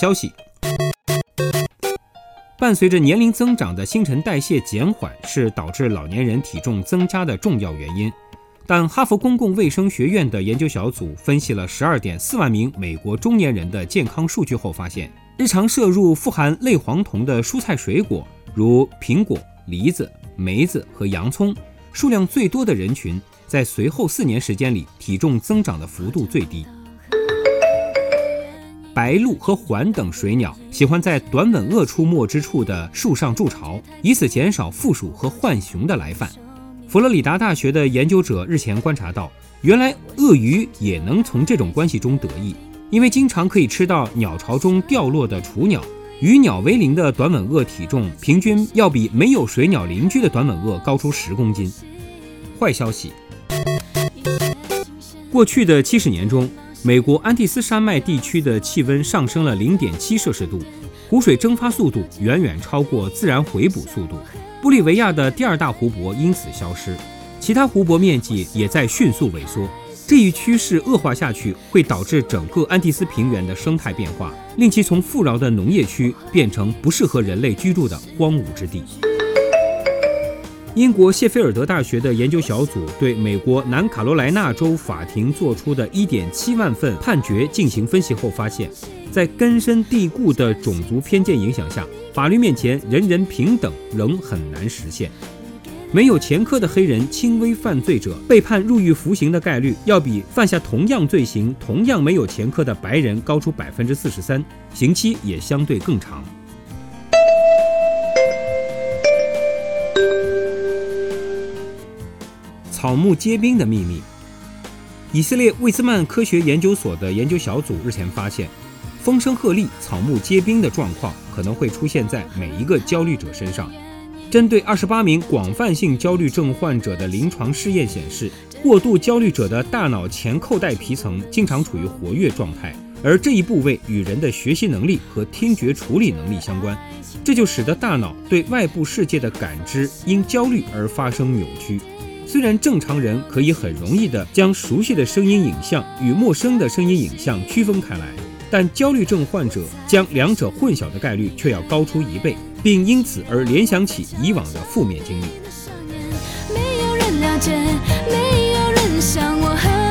消息。伴随着年龄增长的新陈代谢减缓是导致老年人体重增加的重要原因，但哈佛公共卫生学院的研究小组分析了十二点四万名美国中年人的健康数据后发现，日常摄入富含类黄酮的蔬菜水果，如苹果、梨子、梅子和洋葱，数量最多的人群，在随后四年时间里体重增长的幅度最低。白鹭和鹮等水鸟喜欢在短吻鳄出没之处的树上筑巢，以此减少负鼠和浣熊的来犯。佛罗里达大学的研究者日前观察到，原来鳄鱼也能从这种关系中得益，因为经常可以吃到鸟巢中掉落的雏鸟。与鸟为邻的短吻鳄体重平均要比没有水鸟邻居的短吻鳄高出十公斤。坏消息，过去的七十年中。美国安第斯山脉地区的气温上升了零点七摄氏度，湖水蒸发速度远远超过自然回补速度，玻利维亚的第二大湖泊因此消失，其他湖泊面积也在迅速萎缩。这一趋势恶化下去，会导致整个安第斯平原的生态变化，令其从富饶的农业区变成不适合人类居住的荒芜之地。英国谢菲尔德大学的研究小组对美国南卡罗来纳州法庭作出的一点七万份判决进行分析后发现，在根深蒂固的种族偏见影响下，法律面前人人平等仍很难实现。没有前科的黑人轻微犯罪者被判入狱服刑的概率，要比犯下同样罪行、同样没有前科的白人高出百分之四十三，刑期也相对更长。草木皆兵的秘密。以色列魏斯曼科学研究所的研究小组日前发现，风声鹤唳、草木皆兵的状况可能会出现在每一个焦虑者身上。针对二十八名广泛性焦虑症患者的临床试验显示，过度焦虑者的大脑前扣带皮层经常处于活跃状态，而这一部位与人的学习能力和听觉处理能力相关，这就使得大脑对外部世界的感知因焦虑而发生扭曲。虽然正常人可以很容易地将熟悉的声音影像与陌生的声音影像区分开来，但焦虑症患者将两者混淆的概率却要高出一倍，并因此而联想起以往的负面经历。没有人了解，没有人想。